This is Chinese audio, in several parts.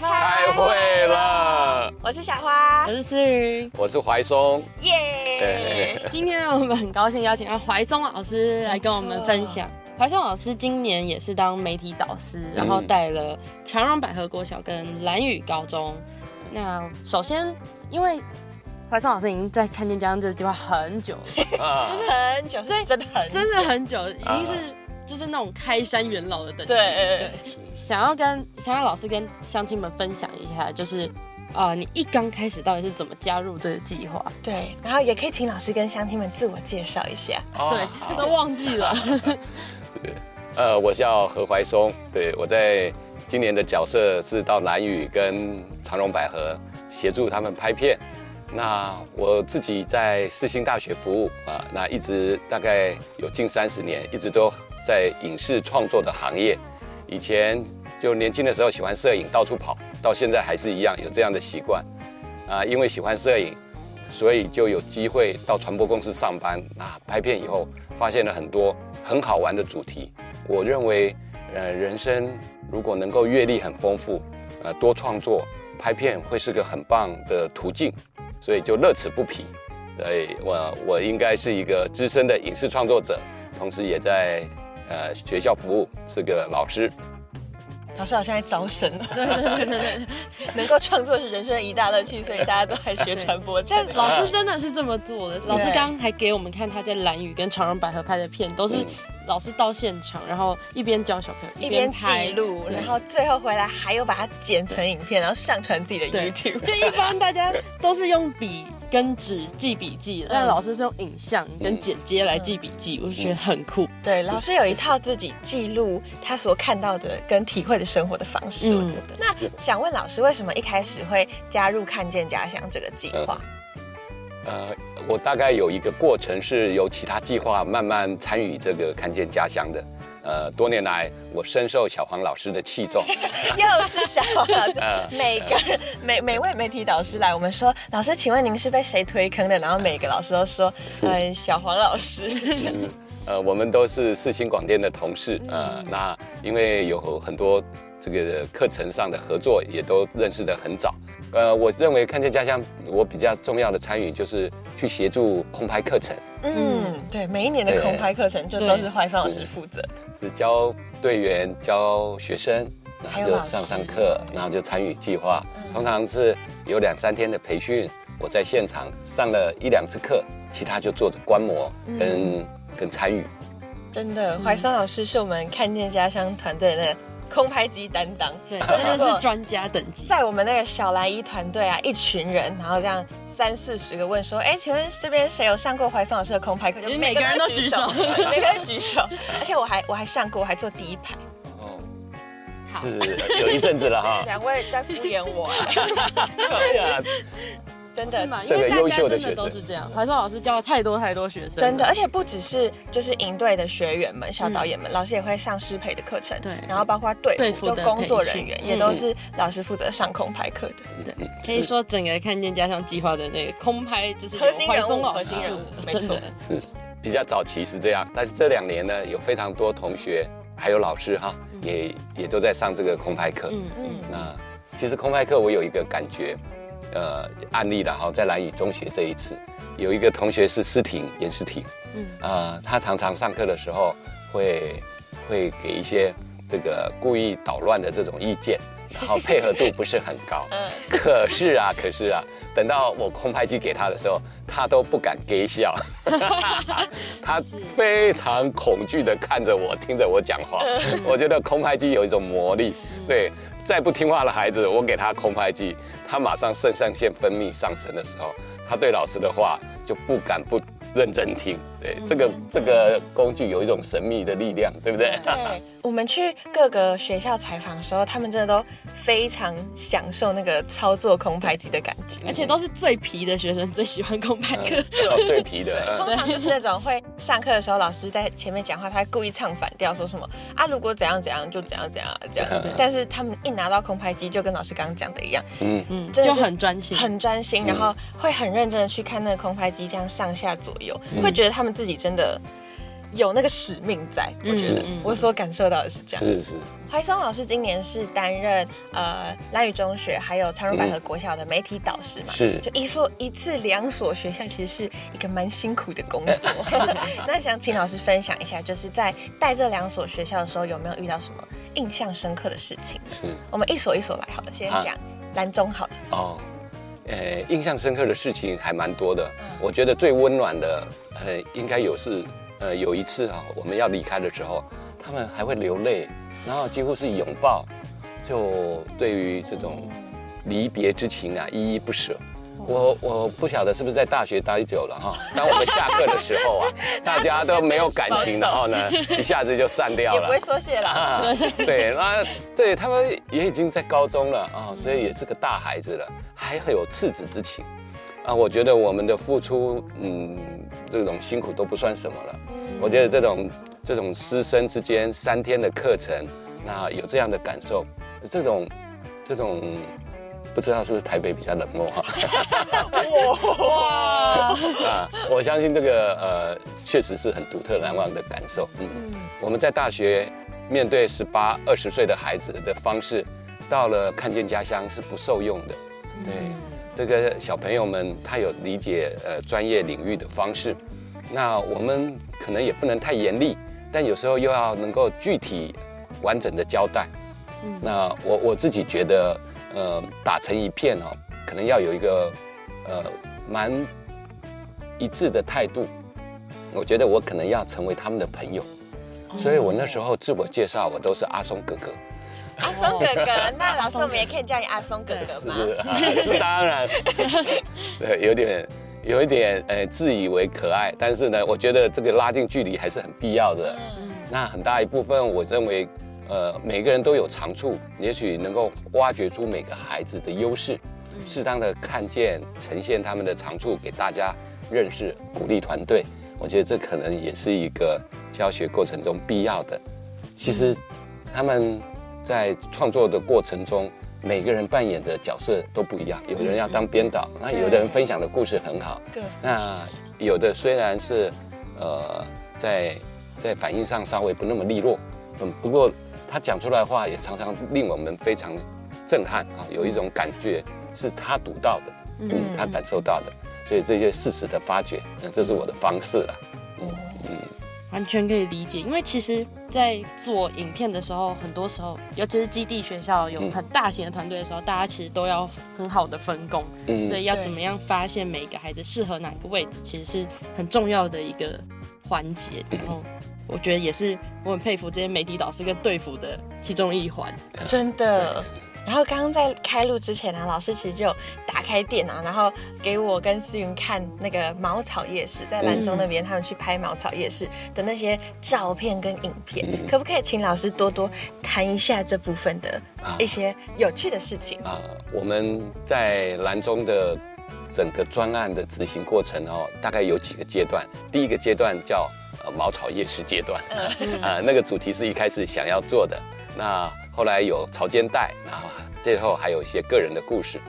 开会了，我是小花我，是思雨。我是怀松。耶！今天我们很高兴邀请到怀松老师来跟我们分享。怀松老师今年也是当媒体导师，然后带了长荣百合国小跟蓝宇高中。那首先，因为怀松老师已经在看见家乡这个计划很久了，啊，很久，所以真的很真的很久，已经是就是那种开山元老的等级。对对，想要跟想要老师跟乡亲们分享一下，就是啊、你一刚开始到底是怎么加入这个计划？对，然后也可以请老师跟乡亲们自我介绍一下。哦对，好都忘记了。呃，我叫何怀松，对我在今年的角色是到南屿跟长荣百合协助他们拍片。那我自己在世新大学服务啊，那一直大概有近三十年，一直都在影视创作的行业。以前就年轻的时候喜欢摄影，到处跑，到现在还是一样有这样的习惯。啊，因为喜欢摄影，所以就有机会到传播公司上班。啊拍片以后，发现了很多很好玩的主题。我认为，呃，人生如果能够阅历很丰富，呃，多创作拍片会是个很棒的途径，所以就乐此不疲。所以我，我应该是一个资深的影视创作者，同时也在呃学校服务，是个老师。老师好像在招生了，对对对对对。能够创作是人生的一大乐趣，所以大家都来学传播。但老师真的是这么做的。老师刚刚还给我们看他在蓝雨跟长荣百合拍的片，都是嗯老师到现场，然后一边教小朋友一边拍记。录，然后最后回来还有把它剪成影片，然后上传自己的 YouTube。就一般大家都是用笔跟纸记笔记，但老师是用影像跟剪接来记笔记，我就觉得很酷。对，老师有一套自己记录他所看到的跟体会的生活的方式。嗯我觉得。那想问老师，为什么一开始会加入看见家乡这个计划？呃，我大概有一个过程是由其他计划慢慢参与这个看见家乡的。呃，多年来我深受小黄老师的器重。又是小黄老师呃，每个人每每位媒体导师来，我们说老师，请问您是被谁推坑的？然后每个老师都说，是呃，小黄老师。嗯呃，我们都是四星广电的同事，呃，那因为有很多这个课程上的合作，也都认识的很早。呃，我认为看见家乡，我比较重要的参与就是去协助空拍课程，嗯，对，每一年的空拍课程就都是怀桑老师负责。是教队员、教学生，然后就上上课，然后就参与计划。通常是有两三天的培训，我在现场上了一两次课，其他就做着观摩跟、跟参与。真的，怀桑老师是我们看见家乡团队的空拍机担当。对，真的是专家等级。在我们那个小蓝衣团队啊，一群人，然后这样三四十个问说，哎，请问这边谁有上过怀松老师的空拍课？就每个人都举手 每个人举手。而且我还我还上过，我还坐第一排。哦，是有一阵子了哈。两位在敷衍我、啊，哎呀，真的这个为大优秀的学生。都是这样。怀松老师教了太多太多学生，真的，而且不只是就是营队的学员们、小导演们，老师也会上师培的课程，对。然后包括队队服就工作人员也都是老师负责上空拍课的。对，可以说整个看见家乡计划的那个空拍就是核心人物怀松老师核心人物真的。是。比较早期是这样，但是这两年呢，有非常多同学还有老师哈，也也都在上这个空拍课。嗯嗯。嗯，那其实空拍课我有一个感觉，呃，案例了哈，在蓝屿中学这一次，有一个同学是思婷严思婷，嗯。嗯，啊，他常常上课的时候会会给一些这个故意捣乱的这种意见，然后配合度不是很高。嗯，可是啊，可是啊，等到我空拍机给他的时候，他都不敢给笑，他非常恐惧的看着我，听着我讲话。我觉得空拍机有一种魔力，对，再不听话的孩子，我给他空拍机，他马上肾上腺分泌上升的时候，他对老师的话就不敢不认真听。对，这个这个工具有一种神秘的力量，对不对？对，我们去各个学校采访的时候，他们真的都非常享受那个操作空拍机的感觉，而且都是最皮的学生最喜欢空拍课，哦最皮的。通常就是那种会上课的时候，老师在前面讲话，他会故意唱反调，说什么啊，如果怎样怎样就怎样怎样这样。但是他们一拿到空拍机，就跟老师刚刚讲的一样，嗯。嗯，就很专心，很专心，然后会很认真的去看那个空拍机这样上下左右，会觉得他们自己真的。有那个使命在，是我所感受到的是这样。是是。怀松老师今年是担任呃蓝宇中学还有长荣百合国小的媒体导师嘛？是。就一所一次两所学校，其实是一个蛮辛苦的工作。那想请老师分享一下，就是在带这两所学校的时候，有没有遇到什么印象深刻的事情？是。我们一所一所来，好了，先讲蓝中好了。哦。呃，印象深刻的事情还蛮多的。我觉得最温暖的，呃，应该有是。呃，有一次啊，我们要离开的时候，他们还会流泪，然后几乎是拥抱，就对于这种离别之情啊，依依不舍。我我不晓得是不是在大学待久了哈，当我们下课的时候啊，大家都没有感情，然后呢，一下子就散掉了，也不会说谢了。对，那对他们也已经在高中了啊，所以也是个大孩子了，还很有赤子之情。啊，我觉得我们的付出，嗯，这种辛苦都不算什么了。我觉得这种这种师生之间三天的课程，那有这样的感受，这种这种不知道是不是台北比较冷漠哈？哇！啊，我相信这个呃，确实是很独特难忘的感受。嗯，我们在大学面对十八二十岁的孩子的方式，到了看见家乡是不受用的。对。这个小朋友们，他有理解呃专业领域的方式，那我们可能也不能太严厉，但有时候又要能够具体完整的交代。嗯，那我我自己觉得，呃，打成一片哦，可能要有一个呃蛮一致的态度。我觉得我可能要成为他们的朋友，所以我那时候自我介绍，我都是阿松哥哥。阿松哥哥，那老师我们也可以叫你阿松哥哥吗？是是当然，对，有点有一点呃自以为可爱，但是呢，我觉得这个拉近距离还是很必要的。那很大一部分，我认为呃每个人都有长处，也许能够挖掘出每个孩子的优势，适当的看见呈现他们的长处给大家认识，鼓励团队。我觉得这可能也是一个教学过程中必要的。其实他们。在创作的过程中，每个人扮演的角色都不一样。有人要当编导，那有的人分享的故事很好。那有的虽然是，呃，在在反应上稍微不那么利落，嗯，不过他讲出来的话也常常令我们非常震撼啊，有一种感觉是他读到的，嗯，他感受到的，所以这些事实的发掘，那这是我的方式了，嗯。嗯。完全可以理解，因为其实，在做影片的时候，很多时候，尤其是基地学校有很大型的团队的时候，大家其实都要很好的分工，嗯。所以要怎么样发现每个孩子适合哪个位置，其实是很重要的一个环节。然后，我觉得也是我很佩服这些媒体导师跟队服的其中一环，真的。然后刚刚在开录之前呢，老师其实就打开电脑，然后给我跟思云看那个茅草夜市，在兰州那边他们去拍茅草夜市的那些照片跟影片，可不可以请老师多多谈一下这部分的一些有趣的事情啊？我们在兰州的整个专案的执行过程哦，大概有几个阶段。第一个阶段叫呃茅草夜市阶段，啊，那个主题是一开始想要做的，那。后来有潮间带，然后最后还有一些个人的故事。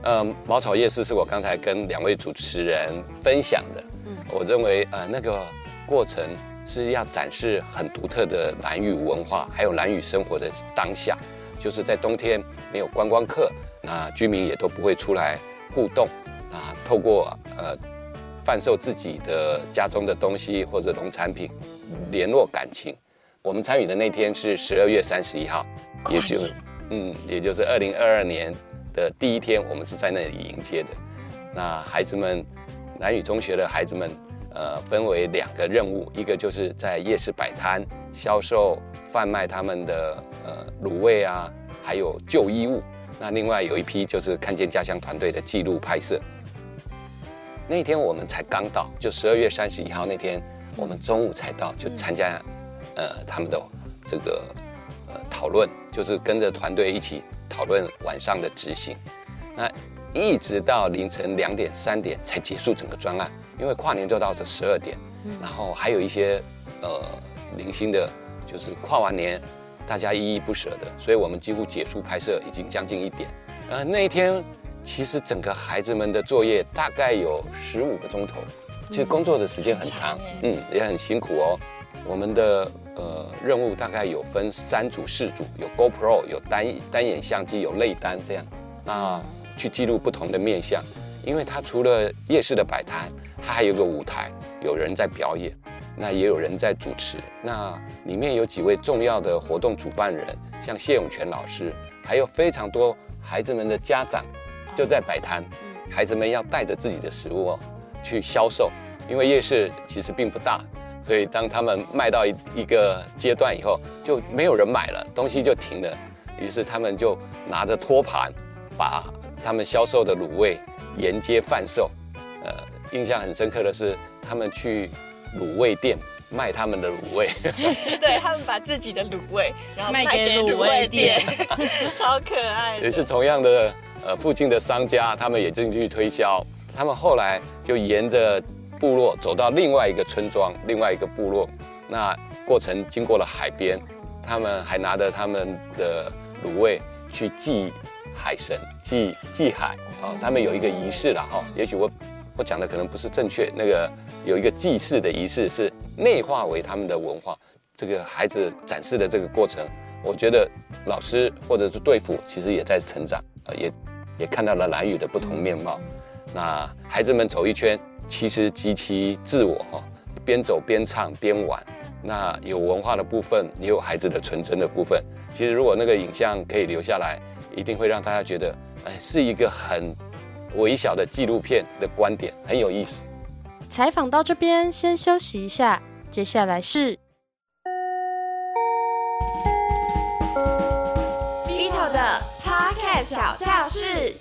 呃，茅草夜市是我刚才跟两位主持人分享的。嗯，我认为呃那个过程是要展示很独特的蓝屿文化，还有蓝屿生活的当下。就是在冬天没有观光客，那居民也都不会出来互动啊，透过呃贩售自己的家中的东西或者农产品，联络感情。我们参与的那天是十二月三十一号，也就，嗯，也就是二零二二年的第一天，我们是在那里迎接的。那孩子们，南语中学的孩子们，呃，分为两个任务，一个就是在夜市摆摊销售贩卖他们的呃卤味啊，还有旧衣物。那另外有一批就是看见家乡团队的记录拍摄。那天我们才刚到，就十二月三十一号那天，我们中午才到，就参加，呃，他们的这个呃讨论，就是跟着团队一起讨论晚上的执行。那一直到凌晨两点、三点才结束整个专案，因为跨年就到这十二点，然后还有一些呃零星的，就是跨完年大家依依不舍的，所以我们几乎结束拍摄已经将近一点。呃，那一天其实整个孩子们的作业大概有十五个钟头，其实工作的时间很长，嗯，也很辛苦哦。我们的呃任务大概有分三组、四组，有 GoPro，有单单眼相机，有类单这样。那去记录不同的面相，因为它除了夜市的摆摊，它还有个舞台，有人在表演，那也有人在主持。那里面有几位重要的活动主办人，像谢永泉老师，还有非常多孩子们的家长就在摆摊。孩子们要带着自己的食物哦去销售，因为夜市其实并不大，所以当他们卖到一一个阶段以后，就没有人买了，东西就停了。于是他们就拿着托盘，把他们销售的卤味沿街贩售，呃，印象很深刻的是，他们去卤味店卖他们的卤味，对他们把自己的卤味，然后卖卖给卤味味店，超可爱。也是同样的，呃，附近的商家他们也进去推销，他们后来就沿着部落走到另外一个村庄，另外一个部落，那过程经过了海边，他们还拿着他们的卤味去祭海神，祭祭海。啊、他们有一个仪式了哈、也许我我讲的可能不是正确，那个有一个祭祀的仪式是内化为他们的文化，这个孩子展示的这个过程，我觉得老师或者是队副其实也在成长，呃，也也看到了蓝雨的不同面貌。那孩子们走一圈，其实极其自我哈，边走边唱边玩。那有文化的部分，也有孩子的纯真的部分。其实如果那个影像可以留下来，一定会让大家觉得，哎，是一个很微小的纪录片的观点，很有意思。采访到这边，先休息一下，接下来是小教室。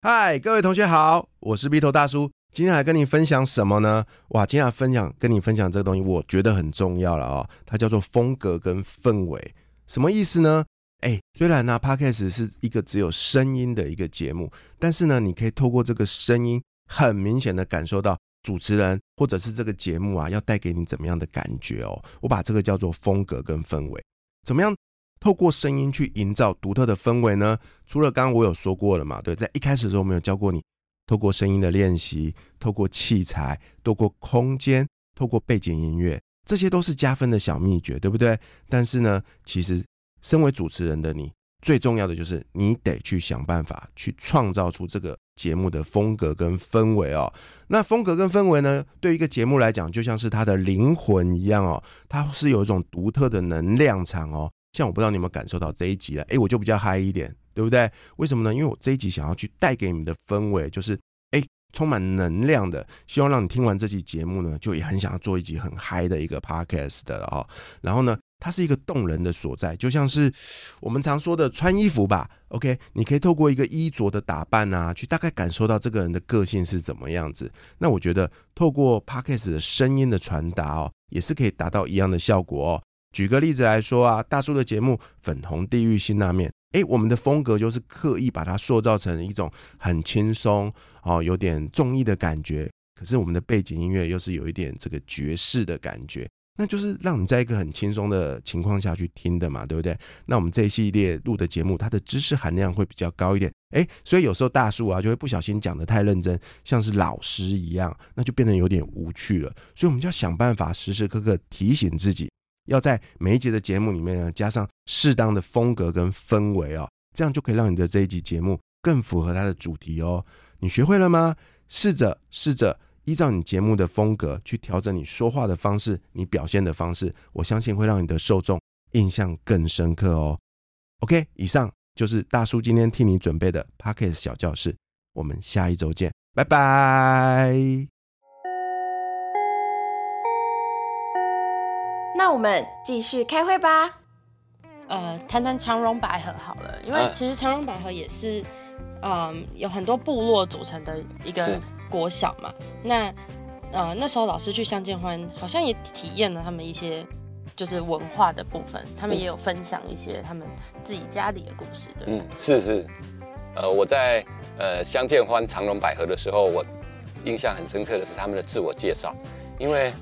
嗨，各位同学好，我是 B 头大叔。今天来跟你分享什么呢？哇，今天来分享跟你分享这个东西，我觉得很重要了哦。它叫做风格跟氛围，什么意思呢？哎，虽然呢，Podcast 是一个只有声音的一个节目，但是呢，你可以透过这个声音，很明显的感受到主持人或者是这个节目啊，要带给你怎么样的感觉哦。我把这个叫做风格跟氛围，怎么样？透过声音去营造独特的氛围呢？除了刚刚我有说过了嘛，对，在一开始的时候我们有教过你，透过声音的练习，透过器材，透过空间，透过背景音乐，这些都是加分的小秘诀，对不对？但是呢，其实身为主持人的你，最重要的就是你得去想办法去创造出这个节目的风格跟氛围哦。那风格跟氛围呢，对于一个节目来讲，就像是它的灵魂一样哦，它是有一种独特的能量场哦。像我不知道你有没有感受到这一集了，诶，我就比较嗨一点，对不对？为什么呢？因为我这一集想要去带给你们的氛围，就是诶，充满能量的，希望让你听完这期节目呢，就也很想要做一集很嗨的一个 podcast 的哦。然后呢，它是一个动人的所在，就像是我们常说的穿衣服吧。OK，你可以透过一个衣着的打扮啊，去大概感受到这个人的个性是怎么样子。那我觉得透过 podcast 的声音的传达哦，也是可以达到一样的效果哦。举个例子来说啊，大叔的节目《粉红地狱辛拉面》，诶，我们的风格就是刻意把它塑造成一种很轻松哦，有点综艺的感觉。可是我们的背景音乐又是有一点这个爵士的感觉，那就是让你在一个很轻松的情况下去听的嘛，对不对？那我们这一系列录的节目，它的知识含量会比较高一点，诶，所以有时候大叔啊就会不小心讲的太认真，像是老师一样，那就变得有点无趣了。所以我们就要想办法时时刻刻提醒自己。要在每一节的节目里面呢，加上适当的风格跟氛围哦，这样就可以让你的这一集节目更符合它的主题哦。你学会了吗？试着试着依照你节目的风格去调整你说话的方式，你表现的方式，我相信会让你的受众印象更深刻哦。OK，以上就是大叔今天替你准备的 Pocket 小教室，我们下一周见，拜拜。那我们继续开会吧。呃，谈谈长荣百合好了，因为嗯。其实长荣百合也是，嗯，有很多部落组成的一个国小嘛，那呃那时候老师去相见欢，好像也体验了他们一些就是文化的部分，他们也有分享一些他们自己家里的故事，对。嗯，是是，呃，我在呃相见欢长荣百合的时候，我印象很深刻的是他们的自我介绍，因为，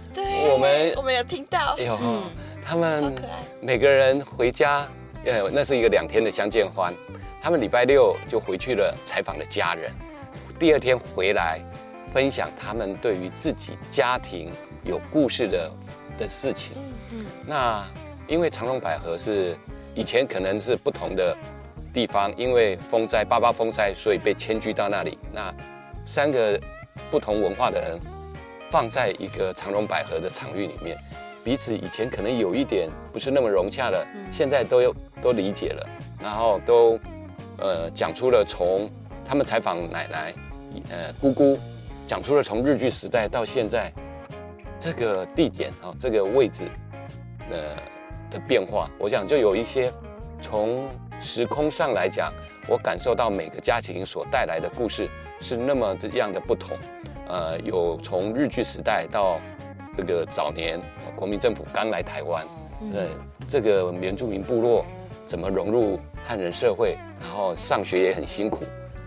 我们我们有听到。哎，呦，嗯。他们每个人回家，呃，那是一个两天的相见欢，他们礼拜六就回去了采访了家人，第二天回来分享他们对于自己家庭有故事的的事情。嗯那因为长隆百合是以前可能是不同的地方，因为风灾八八风灾，所以被迁居到那里。那三个不同文化的人放在一个长隆百合的场域里面，彼此以前可能有一点不是那么融洽的，现在都有都理解了，然后都呃讲出了从他们采访奶奶呃姑姑讲出了从日据时代到现在这个地点啊、这个位置呃的变化，我想就有一些从时空上来讲，我感受到每个家庭所带来的故事是那么的样的不同。呃，有从日据时代到这个早年呃国民政府刚来台湾，呃，这个原住民部落怎么融入汉人社会，然后上学也很辛苦。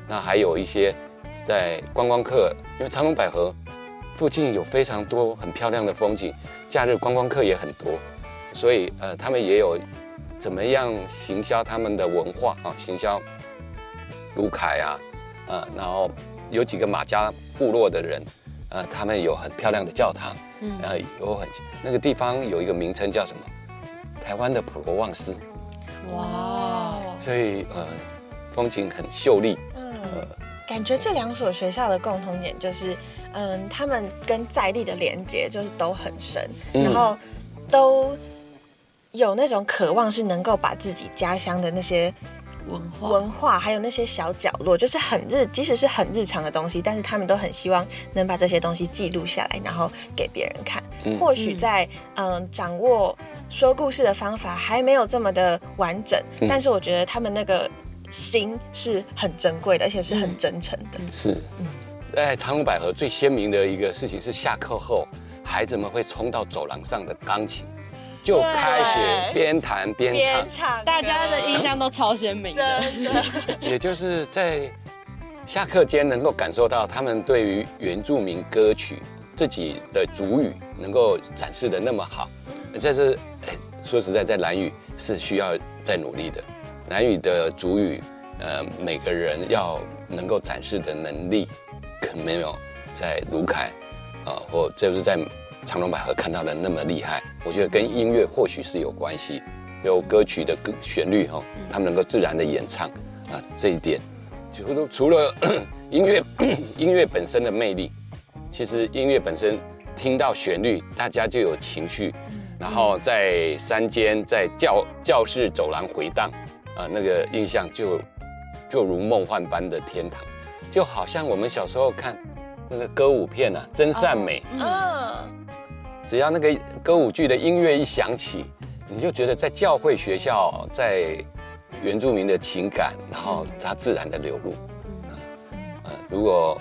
那还有一些在观光客，因为长隆百合附近有非常多很漂亮的风景，假日观光客也很多，所以呃，他们也有怎么样行销他们的文化啊，行销卢凯啊，呃，然后有几个马家部落的人，呃，他们有很漂亮的教堂，嗯。然后有很那个地方有一个名称叫什么？台湾的普罗旺斯，哇，所以呃，风景很秀丽，嗯，感觉这两所学校的共同点就是，嗯，他们跟在地的连接就是都很深，嗯然后都有那种渴望是能够把自己家乡的那些文化。文化，还有那些小角落，就是很日，即使是很日常的东西，但是他们都很希望能把这些东西记录下来，然后给别人看。嗯。或许在嗯、掌握说故事的方法还没有这么的完整，嗯。但是我觉得他们那个心是很珍贵的，而且是很真诚的。是，嗯。在长隆百合最鲜明的一个事情是下课后，孩子们会冲到走廊上的钢琴，就开始边弹边唱，大家的印象都超鲜明的。也就是在下课间能够感受到他们对于原住民歌曲自己的主语能够展示的那么好。这是，哎，说实在，在蓝语是需要再努力的。蓝语的主语，呃，每个人要能够展示的能力，可能没有在卢凯啊、或就是在长隆百合看到的那么厉害。我觉得跟音乐或许是有关系，有歌曲的歌旋律哈、他们能够自然的演唱啊，这一点，就是除了 音乐 音乐本身的魅力，其实音乐本身听到旋律，大家就有情绪，然后在山间、在教教室走廊回荡，啊，那个印象就就如梦幻般的天堂，就好像我们小时候看那个歌舞片啊，《真善美》嗯，只要那个歌舞剧的音乐一响起，你就觉得在教会学校，在原住民的情感，然后它自然的流露。嗯，呃，如果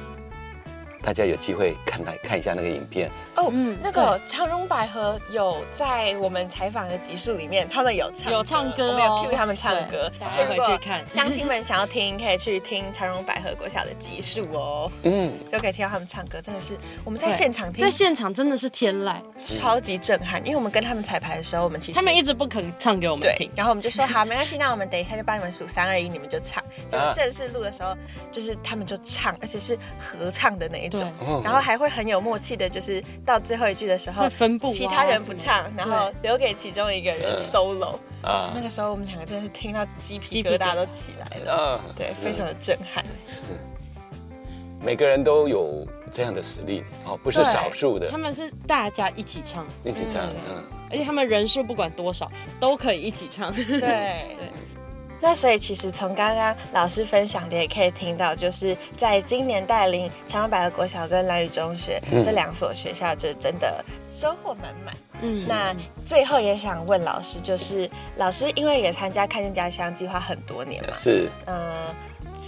大家有机会看来看一下那个影片，哦，嗯那个长荣百合有在我们采访的集数里面，他们有唱有唱歌我们有哦 cue 他们唱歌，对大家回去看。乡亲们想要听，可以去听长荣百合国小的集数哦，嗯，就可以听到他们唱歌，真的是我们在现场听在现场真的是天籁，超级震撼，因为我们跟他们彩排的时候，我们其实他们一直不肯唱给我们听，。然后我们就说 好，没关系，那我们等一下就帮你们数三二一，你们就唱。就啊是正式录的时候，就是他们就唱，而且是合唱的那一然后还会很有默契的，就是到最后一句的时候会，分布啊其他人不唱然后留给其中一个人嗯 solo。啊。那个时候我们两个真的是听到鸡皮疙瘩都起来了，啊，对，非常的震撼。是，每个人都有这样的实力哦，不是少数的。他，们是大家一起唱，一起唱，嗯。嗯，而且他们人数不管多少都可以一起唱。对。对。那所以其实从刚刚老师分享的也可以听到，就是在今年带领长安百合国小跟蓝宇中学、嗯这两所学校，就真的收获满满。嗯那最后也想问老师，就是老师因为也参加看见家乡计划很多年嘛，是，嗯、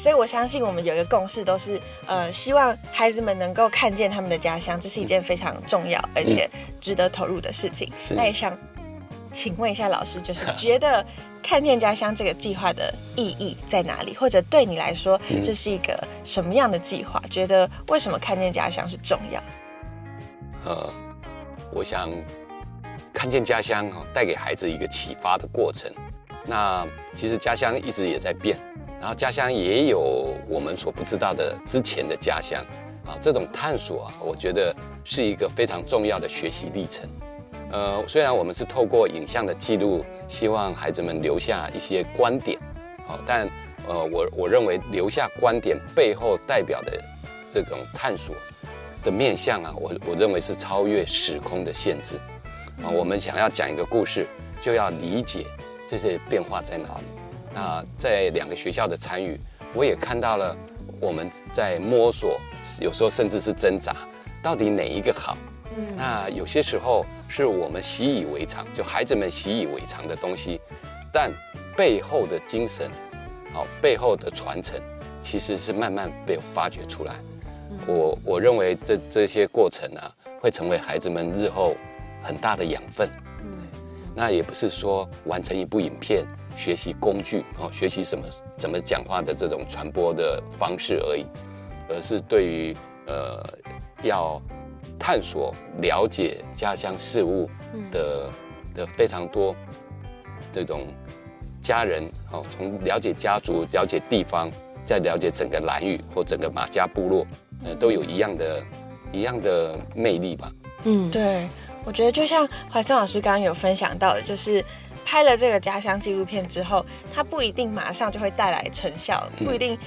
所以我相信我们有一个共识，都是呃希望孩子们能够看见他们的家乡，这是一件非常重要而且值得投入的事情。是那也想请问一下老师，就是 觉得看见家乡这个计划的意义在哪里？或者对你来说，嗯这是一个什么样的计划？觉得为什么看见家乡是重要？呃，我想看见家乡哦，带给孩子一个启发的过程。那其实家乡一直也在变，然后家乡也有我们所不知道的之前的家乡啊。这种探索啊，我觉得是一个非常重要的学习历程。呃，虽然我们是透过影像的记录，希望孩子们留下一些观点，好、但呃，我我认为留下观点背后代表的这种探索的面向啊，我我认为是超越时空的限制啊。我们想要讲一个故事，就要理解这些变化在哪里。那在两个学校的参与，我也看到了我们在摸索，有时候甚至是挣扎，到底哪一个好。嗯，那有些时候是我们习以为常，就孩子们习以为常的东西，但背后的精神，好、背后的传承，其实是慢慢被发掘出来。我我认为这这些过程啊，会成为孩子们日后很大的养分。嗯那也不是说完成一部影片，学习工具哦，学习什么怎么讲话的这种传播的方式而已，而是对于呃要探索、了解家乡事物的的非常多这种家人哦，从了解家族、了解地方，再了解整个蓝屿或整个马家部落，呃，都有一样的一样的魅力吧。嗯，对，我觉得就像怀森老师刚刚有分享到的，就是拍了这个家乡纪录片之后，它不一定马上就会带来成效，嗯。不一定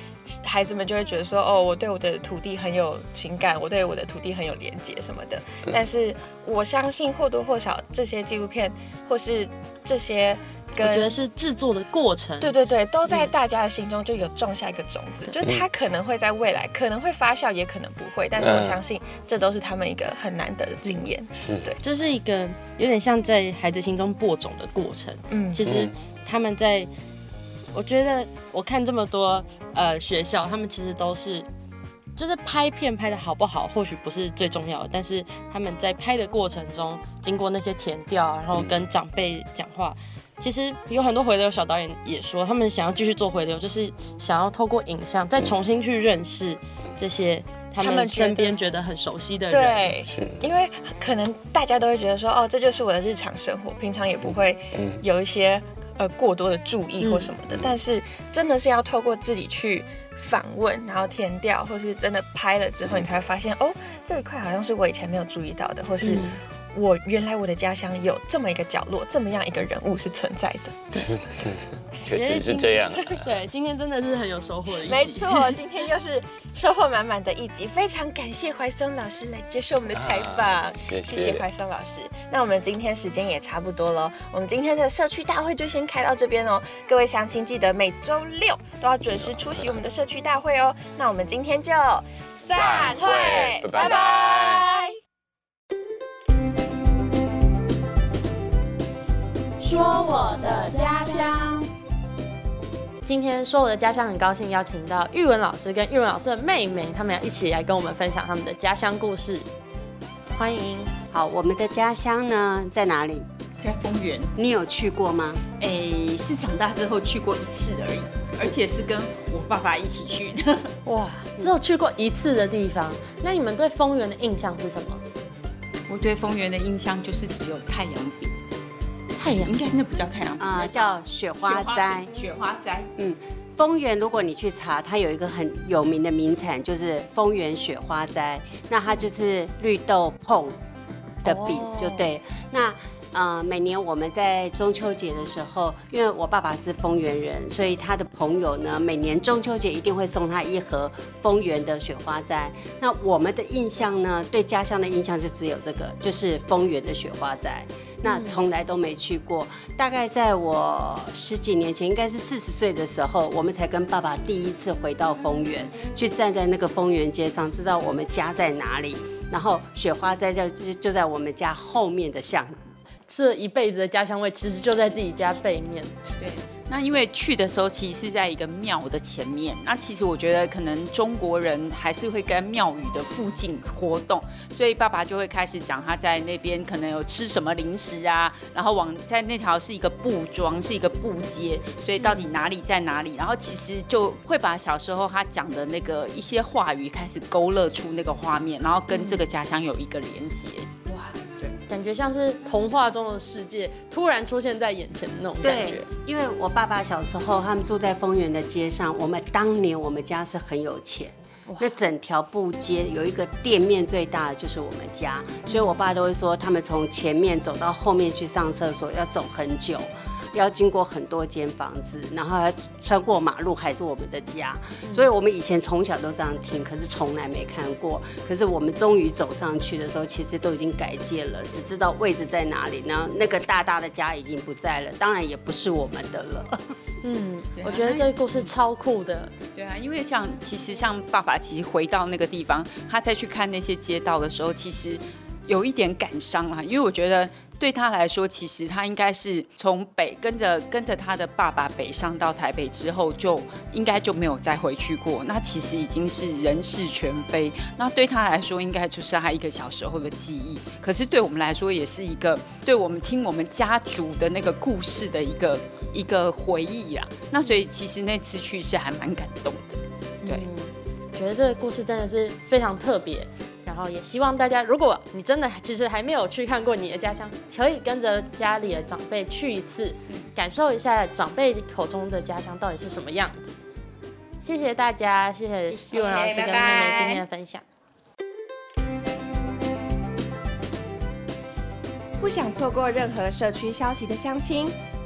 孩子们就会觉得说，哦，我对我的土地很有情感，我对我的土地很有连接什么的。嗯但是我相信或多或少这些纪录片或是这些我觉得跟是制作的过程。对对对，都在嗯大家的心中就有种下一个种子，就它可能会在未来可能会发酵，也可能不会，但是我嗯相信这都是他们一个很难得的经验。是对这是一个有点像在孩子心中播种的过程。嗯，其实嗯他们在，我觉得我看这么多呃学校，他们其实都是。就是拍片拍的好不好，或许不是最重要的，但是他们在拍的过程中，经过那些填调，然后跟长辈讲话，其实有很多回流小导演也说，他们想要继续做回流，就是想要透过影像再重新去认识这些他们身边觉得很熟悉的人。对，是，因为可能大家都会觉得说，哦，这就是我的日常生活，平常也不会嗯有一些呃过多的注意或什么的。嗯但是真的是要透过自己去访问，然后填掉，或是真的拍了之后，嗯你才会发现，哦，这一块好像是我以前没有注意到的，或是嗯我原来我的家乡有这么一个角落，这么样一个人物是存在的。是是是，确实是这样。对，今天真的是很有收获的一集。没错，今天又是收获满满的一集，非常感谢怀松老师来接受我们的采访，啊谢谢谢谢怀松老师。那我们今天时间也差不多了，我们今天的社区大会就先开到这边哦。各位乡亲记得每周六都要准时出席我们的社区大会哦。那我们今天就散会拜拜拜说我的家乡。今天说我的家乡，很高兴邀请到玉文老师跟玉文老师的妹妹，他们要一起来跟我们分享他们的家乡故事。欢迎，好，我们的家乡呢在哪里？在丰原，你有去过吗？诶，是长大之后去过一次而已，而且是跟我爸爸一起去的。哇，只有去过一次的地方，那你们对丰原的印象是什么？我对丰原的印象就是只有太阳饼，太阳应该那不叫太阳饼，啊、叫雪花斋。雪花斋。嗯，丰原，如果你去查，它有一个很有名的名产，就是丰原雪花斋。那它就是绿豆碰的饼，哦就对。那呃，每年我们在中秋节的时候，因为我爸爸是丰原人，所以他的朋友呢，每年中秋节一定会送他一盒丰原的雪花斋。那我们的印象呢，对家乡的印象就只有这个，就是丰原的雪花栽。那从来都没去过，大概在我十几年前，应该是四十岁的时候，我们才跟爸爸第一次回到丰原，去站在那个丰原街上，知道我们家在哪里。然后雪花在就就就在我们家后面的巷子。吃了一辈子的家乡味，其实就在自己家背面。对，那因为去的时候其实是在一个庙的前面，那其实我觉得可能中国人还是会跟庙宇的附近活动，所以爸爸就会开始讲他在那边可能有吃什么零食啊，然后往在那条是一个布庄，是一个布街，所以到底哪里在哪里，然后其实就会把小时候他讲的那个一些话语开始勾勒出那个画面，然后跟这个家乡有一个连接。感觉像是童话中的世界突然出现在眼前的那种感觉对。，因为我爸爸小时候他们住在丰原的街上，我们当年我们家是很有钱。那整条布街有一个店面最大的就是我们家，所以我爸都会说，他们从前面走到后面去上厕所要走很久，要经过很多间房子，然后还穿过马路还是我们的家，所以我们以前从小都这样听，可是从来没看过。可是我们终于走上去的时候，其实都已经改建了，只知道位置在哪里，然后那个大大的家已经不在了，当然也不是我们的了。嗯，啊我觉得这个故事超酷的。对啊，因为像其实像爸爸，其实回到那个地方，他再去看那些街道的时候，其实有一点感伤啦。因为我觉得对他来说，其实他应该是从北跟着跟着他的爸爸北上到台北之后，就应该就没有再回去过。那其实已经是人事全非。那对他来说，应该就是他一个小时候的记忆。可是对我们来说，也是一个对我们听我们家族的那个故事的一个一个回忆啊。那所以其实那次去是还蛮感动的。对，觉得这个故事真的是非常特别。然后也希望大家，如果你真的其实还没有去看过你的家乡，可以跟着家里的长辈去一次，感受一下长辈口中的家乡到底是什么样子。谢谢大家，谢谢玉文老师跟妹妹今天的分享。不想错过任何社区消息的乡亲，